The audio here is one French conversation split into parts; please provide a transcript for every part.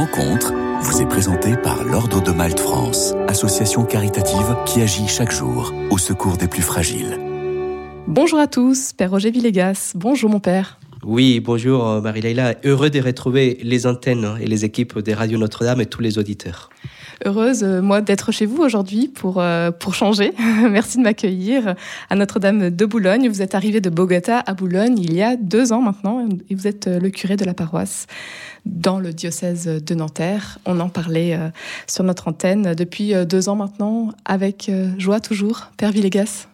rencontre vous est présentée par l'Ordre de Malte France, association caritative qui agit chaque jour au secours des plus fragiles. Bonjour à tous, Père Roger Villegas. Bonjour mon père. Oui, bonjour euh, Marie-Leila. Heureux de retrouver les antennes et les équipes des radios Notre-Dame et tous les auditeurs. Heureuse, euh, moi, d'être chez vous aujourd'hui pour, euh, pour changer. Merci de m'accueillir à Notre-Dame de Boulogne. Vous êtes arrivé de Bogota à Boulogne il y a deux ans maintenant et vous êtes le curé de la paroisse dans le diocèse de Nanterre. On en parlait sur notre antenne depuis deux ans maintenant avec joie toujours. Père Villegas.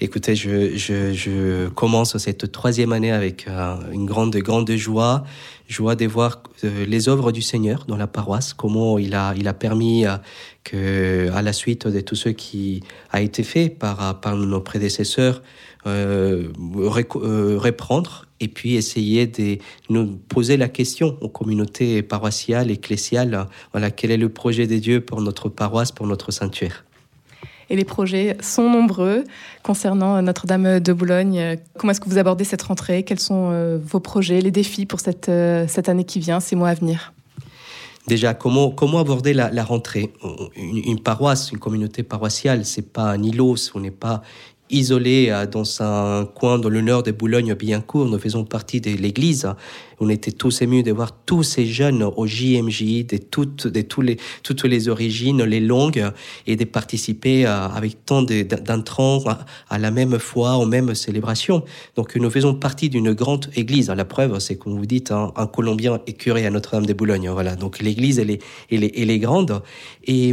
Écoutez, je, je, commence cette troisième année avec euh, une grande, grande joie, joie de voir euh, les œuvres du Seigneur dans la paroisse, comment il a, il a permis euh, que, à la suite de tout ce qui a été fait par, par nos prédécesseurs, reprendre et puis essayer de nous poser la question aux communautés paroissiales, ecclésiales, voilà, quel est le projet de Dieu pour notre paroisse, pour notre sanctuaire et les projets sont nombreux. Concernant Notre-Dame de Boulogne. Comment est-ce que vous abordez cette rentrée? Quels sont euh, vos projets, les défis pour cette, euh, cette année qui vient, ces mois à venir? Déjà, comment, comment aborder la, rentrée? Une, une, paroisse, une communauté paroissiale, c'est pas un îlot, on n'est pas isolé euh, dans un coin dans le nord de Boulogne-Billancourt. Nous faisons partie de l'église. On était tous émus de voir tous ces jeunes au JMJ, de toutes, de tous les, toutes les origines, les langues, et de participer euh, avec tant d'intrants à la même foi, aux mêmes célébrations. Donc nous faisons partie d'une grande église. La preuve, c'est qu'on vous dit un, Colombien est curé à Notre-Dame de Boulogne. Voilà. Donc l'église, elle est, elle est, elle est grande. Et,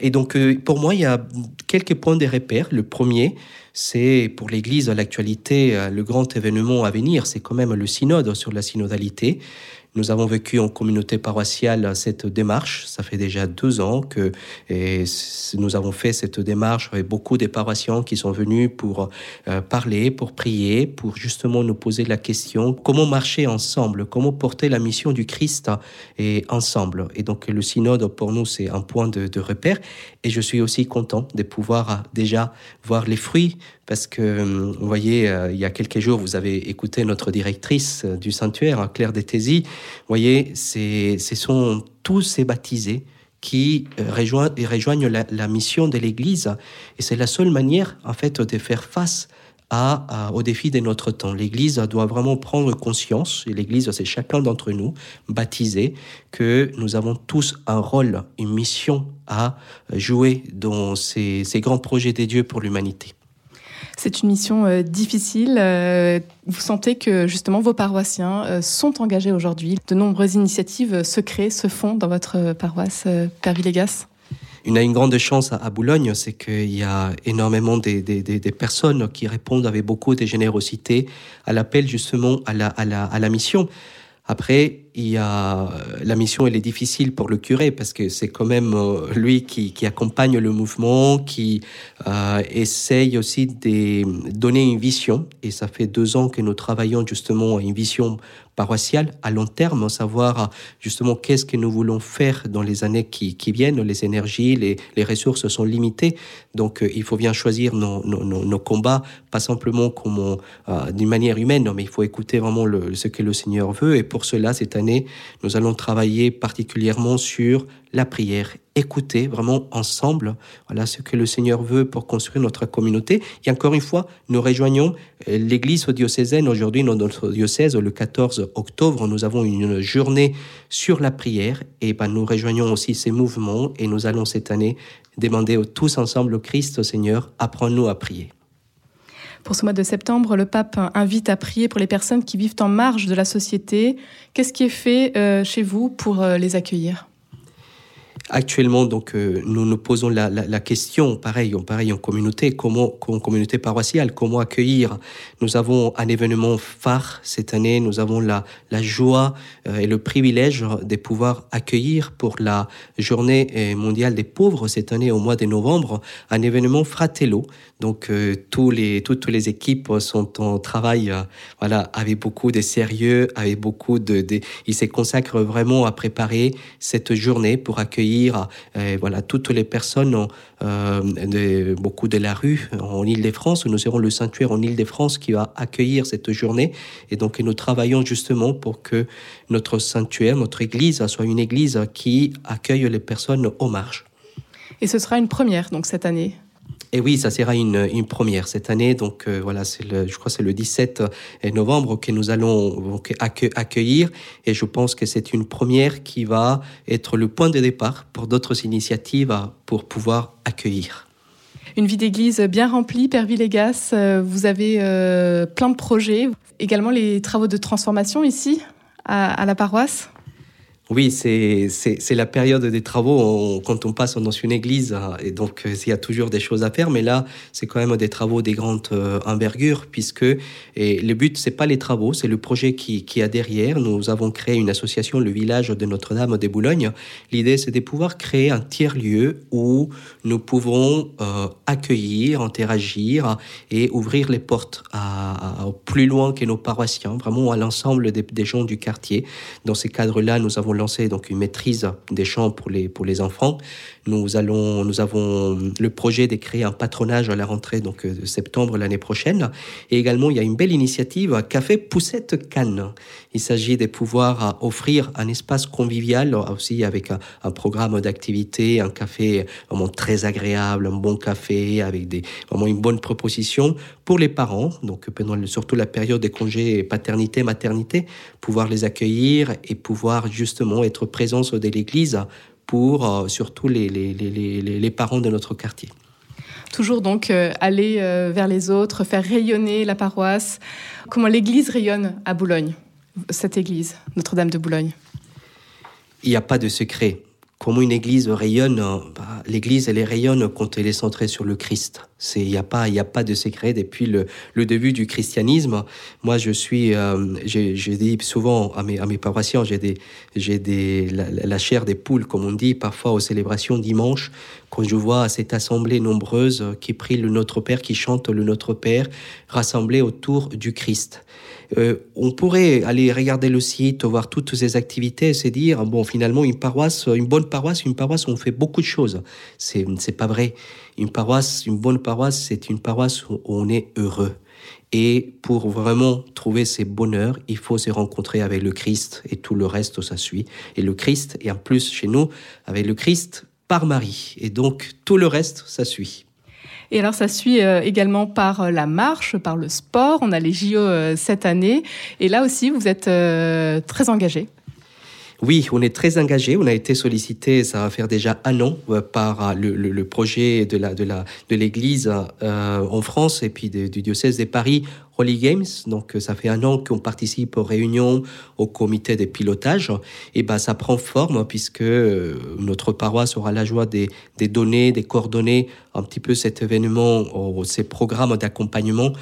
et donc euh, pour moi, il y a quelques points de repère. Le premier, c'est pour l'Église, l'actualité, euh, le grand événement à venir, c'est quand même le synode sur la synodalité. Nous avons vécu en communauté paroissiale cette démarche. Ça fait déjà deux ans que nous avons fait cette démarche avec beaucoup de paroissiens qui sont venus pour euh, parler, pour prier, pour justement nous poser la question comment marcher ensemble, comment porter la mission du Christ et ensemble. Et donc le synode pour nous c'est un point de, de repère. Et je suis aussi content de pouvoir euh, déjà voir les fruits parce que, euh, vous voyez, euh, il y a quelques jours, vous avez écouté notre directrice du sanctuaire, Claire Détési. Voyez, ce sont tous ces baptisés qui rejoignent, rejoignent la, mission de l'Église. Et c'est la seule manière, en fait, de faire face à, au défi de notre temps. L'Église doit vraiment prendre conscience, et l'Église, c'est chacun d'entre nous, baptisé, que nous avons tous un rôle, une mission à jouer dans ces, ces grands projets des dieux pour l'humanité. C'est une mission euh, difficile. Euh, vous sentez que justement vos paroissiens euh, sont engagés aujourd'hui. De nombreuses initiatives se créent, se font dans votre paroisse, Père Villegas on a une grande chance à, Boulogne, c'est qu'il y a énormément des, personnes qui répondent avec beaucoup de générosité à l'appel justement à la, à la mission. Après, a la mission, elle est difficile pour le curé parce que c'est quand même euh, lui qui, accompagne le mouvement, qui euh, essaye aussi de donner une vision. Et ça fait deux ans que nous travaillons justement à une vision paroissiale à long terme, savoir justement qu'est-ce que nous voulons faire dans les années qui, viennent. Les énergies, les, ressources sont limitées, donc euh, il faut bien choisir nos, combats, pas simplement euh, d'une manière humaine, mais il faut écouter vraiment ce que le Seigneur veut. Et pour cela, cette année, nous allons travailler particulièrement sur la prière, écouter vraiment ensemble voilà ce que le Seigneur veut pour construire notre communauté. Et encore une fois, nous rejoignons euh, l'Église diocésaine. Aujourd'hui, dans notre diocèse, le 14 octobre, nous avons une journée sur la prière. Et ben, nous rejoignons aussi ces mouvements et nous allons cette année demander tous ensemble au Christ, au Seigneur, apprends-nous à prier. Pour ce mois de septembre, le pape invite à prier pour les personnes qui vivent en marge de la société. Qu'est-ce qui est fait euh, chez vous pour euh, les accueillir? Actuellement, donc, euh, nous nous posons la, la, la, question, pareil, en pareil en communauté, comment, en communauté paroissiale, comment accueillir. Nous avons un événement phare cette année. Nous avons la, la joie euh, et le privilège de pouvoir accueillir pour la Journée euh, mondiale des pauvres cette année au mois de novembre un événement Fratello. Donc, tous les, toutes les équipes sont en travail, voilà, avec beaucoup de sérieux, avec beaucoup de, de ils se consacrent vraiment à préparer cette journée pour accueillir accueillir voilà toutes les personnes, de, beaucoup de la rue en Île-de-France. Nous serons le sanctuaire en Île-de-France qui va accueillir cette journée. Et donc nous travaillons justement pour que notre sanctuaire, notre église, soit une église qui accueille les personnes aux marges. Et ce sera une première donc cette année et oui, ça sera une, une première cette année. Donc euh, voilà, je crois c'est le 17 euh, novembre que nous allons accueillir. Et je pense que c'est une première qui va être le point de départ pour d'autres initiatives pour pouvoir accueillir. Une vie d'église bien remplie, Père Villegas. Euh, vous avez plein de projets. Également les travaux de transformation ici, à la paroisse. Oui, c'est la période des travaux quand on passe dans une église hein, et donc euh, il y a toujours des choses à faire. Mais là, c'est quand même des travaux des grandes euh, envergures puisque et le but c'est pas les travaux, c'est le projet qui, qui a derrière. Nous avons créé une association, le village de Notre-Dame de Boulogne. L'idée c'est de pouvoir créer un tiers lieu où nous pouvons euh, accueillir, interagir et ouvrir les portes à, plus loin que nos paroissiens, vraiment à l'ensemble des, des gens du quartier. Dans ces cadres-là, nous avons lancé donc une maîtrise des chants pour les, pour les enfants. Nous, allons, nous avons le projet de créer un patronage à la rentrée donc, de septembre l'année prochaine. Et également, il y a une belle initiative, Café Poussette Cannes. Il s'agit de pouvoir offrir un espace convivial aussi avec un, programme d'activité, un café vraiment très agréable, un bon café avec des, vraiment une bonne proposition pour les parents. Donc, pendant surtout la période des congés paternité, maternité, pouvoir les accueillir et pouvoir justement être présents de l'église pour euh, surtout les, les, les, les, parents de notre quartier. Toujours donc euh, aller euh, vers les autres, faire rayonner la paroisse. Comment l'église rayonne à Boulogne, cette église, Notre-Dame de Boulogne? Il n'y a pas de secret comment une église rayonne, bah, l'église elle rayonne quand elle est centrée sur le Christ. Il y a pas y a pas de secret depuis le, le début du christianisme. Moi je suis euh, je, dis souvent à mes à mes paroissiens j'ai des j'ai des la, chair des poules comme on dit parfois aux célébrations dimanche quand je vois cette assemblée nombreuse qui prie le Notre Père qui chante le Notre Père rassemblés autour du Christ. Euh, on pourrait aller regarder le site, voir toutes ces activités et se dire, bon, finalement, une paroisse, une bonne paroisse, une paroisse où on fait beaucoup de choses. C'est, c'est pas vrai. Une paroisse, une bonne paroisse, c'est une paroisse où on est heureux. Et pour vraiment trouver ces bonheurs, il faut se rencontrer avec le Christ et tout le reste, ça suit. Et le Christ, et en plus chez nous, avec le Christ par Marie. Et donc tout le reste, ça suit. Et alors, ça suit euh, également par euh, la marche, par le sport. On a les JO euh, cette année. Et là aussi, vous êtes très engagé. Oui, on est très engagé. On a été sollicité, ça va faire déjà un an, par le, projet de la de la de l'Église en France et puis du diocèse de Paris Holy Games. Donc, ça fait un an qu'on participe aux réunions, au comité de pilotage. Et ben, ça prend forme puisque notre paroisse aura la joie des, des données, des coordonnées un petit peu cet événement, ces programmes d'accompagnement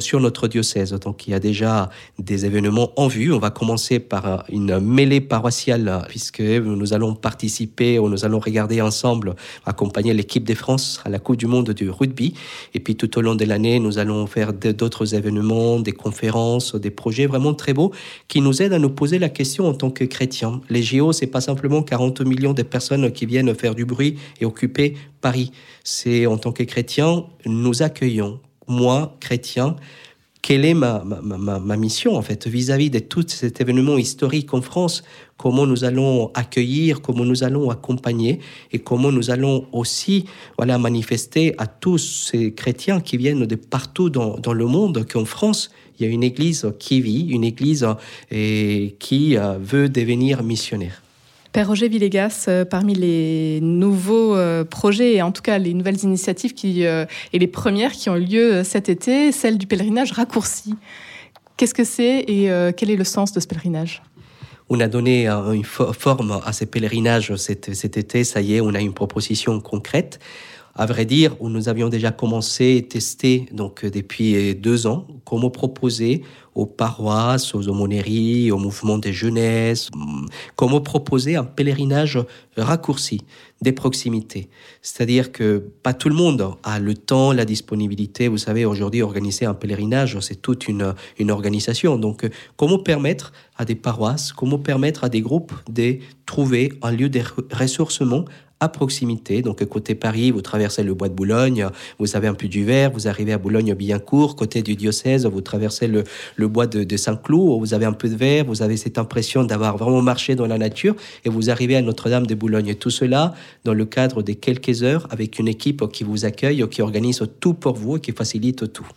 sur notre diocèse. Donc il y a déjà des événements en vue. On va commencer par une mêlée paroissiale puisque nous allons participer ou nous allons regarder ensemble, accompagner l'équipe de France à la Coupe du Monde du rugby. Et puis tout au long de l'année, nous allons faire d'autres événements, des conférences, des projets vraiment très beaux qui nous aident à nous poser la question en tant que chrétiens. Les JO, c'est pas simplement 40 millions de personnes qui viennent faire du bruit et occuper Paris. C'est en tant que chrétien, nous accueillons, moi, chrétien, quelle est ma, ma, ma, mission en fait vis-à-vis de tout cet événement historique en France? Comment nous allons accueillir, comment nous allons accompagner et comment nous allons aussi voilà manifester à tous ces chrétiens qui viennent de partout dans, dans le monde qu'en France il y a une église qui vit, une église et qui euh, veut devenir missionnaire. Père Roger Villegas, euh, parmi les nouveaux euh, projets et en tout cas les nouvelles initiatives qui, euh, et les premières qui ont eu lieu cet été, celle du pèlerinage raccourci. Qu'est-ce que c'est et quel est le sens de ce pèlerinage? On a donné une forme à ces pèlerinages cet été, ça y est, on a une proposition concrète à vrai dire, où nous avions déjà commencé et testé donc depuis deux ans comment proposer aux paroisses, aux aumôneries, au mouvement des jeunesses, comment proposer un pèlerinage raccourci des proximités. C'est-à-dire que pas tout le monde a le temps, la disponibilité. Vous savez, aujourd'hui, organiser un pèlerinage, c'est toute une, une organisation. Donc, comment permettre à des paroisses, comment permettre à des groupes de trouver un lieu de ressourcement à proximité. Donc, côté Paris, vous traversez le bois de Boulogne, vous avez un peu du verre, vous arrivez à Boulogne-Billancourt. Côté du diocèse, vous traversez le, le bois de, Saint-Cloud, vous avez un peu de verre, vous avez cette impression d'avoir vraiment marché dans la nature et vous arrivez à Notre-Dame de Boulogne. Tout cela dans le cadre de quelques heures avec une équipe qui vous accueille, qui organise tout pour vous et qui facilite tout.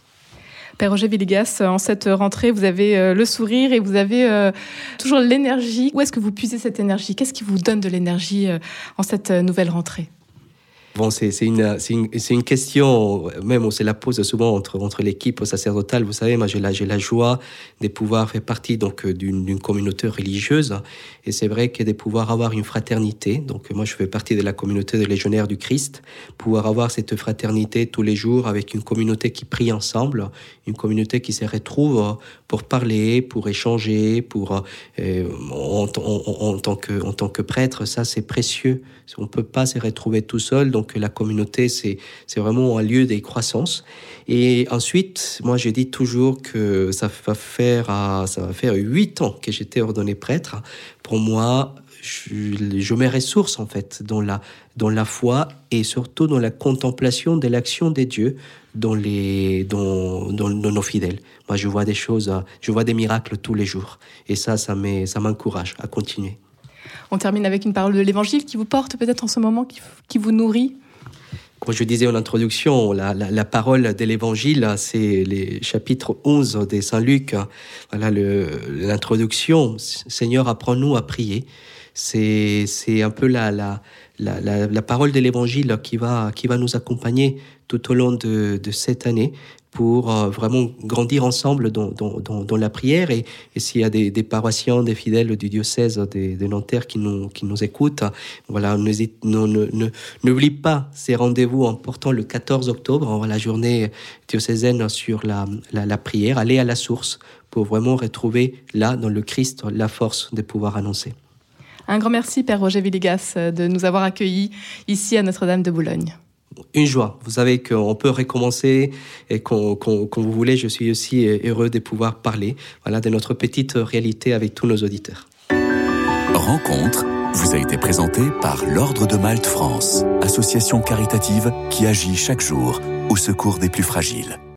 Père Roger Villegas, en cette rentrée, vous avez euh, le sourire et vous avez euh, toujours l'énergie. Où est-ce que vous puisez cette énergie? Qu'est-ce qui vous donne de l'énergie euh, en cette nouvelle rentrée? Bon, c'est une, une, question, même on se la pose souvent entre, entre l'équipe sacerdotale. Vous savez, moi j'ai la, la joie de pouvoir faire partie donc d'une communauté religieuse. Et c'est vrai que de pouvoir avoir une fraternité. Donc moi je fais partie de la communauté des légionnaires du Christ. Pouvoir avoir cette fraternité tous les jours avec une communauté qui prie ensemble, une communauté qui se retrouve pour parler, pour échanger, pour euh, en, tant que, en tant que prêtre, ça c'est précieux. On peut pas se retrouver tout seul. Donc la communauté, c'est vraiment un lieu des croissances. Et ensuite, moi, je dis toujours que ça va faire, ça va faire huit ans que j'étais ordonné prêtre. Pour moi, je, je, mets ressources en fait dans la, dans la foi et surtout dans la contemplation de l'action des dieux dans, les, dans, dans, dans, nos fidèles. Moi, je vois des choses, je vois des miracles tous les jours. Et ça, ça m'encourage à continuer. On termine avec une parole de l'Évangile qui vous porte peut-être en ce moment, qui, vous nourrit comme je disais en introduction, la, parole de l'Évangile, c'est les chapitres 11 de Saint Luc. Voilà l'introduction. Seigneur, apprends-nous à prier. C'est un peu la, la, la, parole de l'Évangile qui va, qui va nous accompagner tout au long de cette année pour euh, vraiment grandir ensemble dans, la prière. Et, s'il y a des, paroissiens, des fidèles du diocèse de, Nanterre qui nous, écoutent, voilà, n'oublie pas ces rendez-vous importants le 14 octobre, la journée diocésaine sur la, la, la prière. Allez à la source pour vraiment retrouver là, dans le Christ, la force de pouvoir annoncer. Un grand merci, Père Roger Villegas, de nous avoir accueillis ici à Notre-Dame de Boulogne une joie. Vous savez qu'on peut recommencer et quand, vous voulez, je suis aussi heureux de pouvoir parler voilà, de notre petite réalité avec tous nos auditeurs. Rencontre vous a été présentée par l'Ordre de Malte France, association caritative qui agit chaque jour au secours des plus fragiles.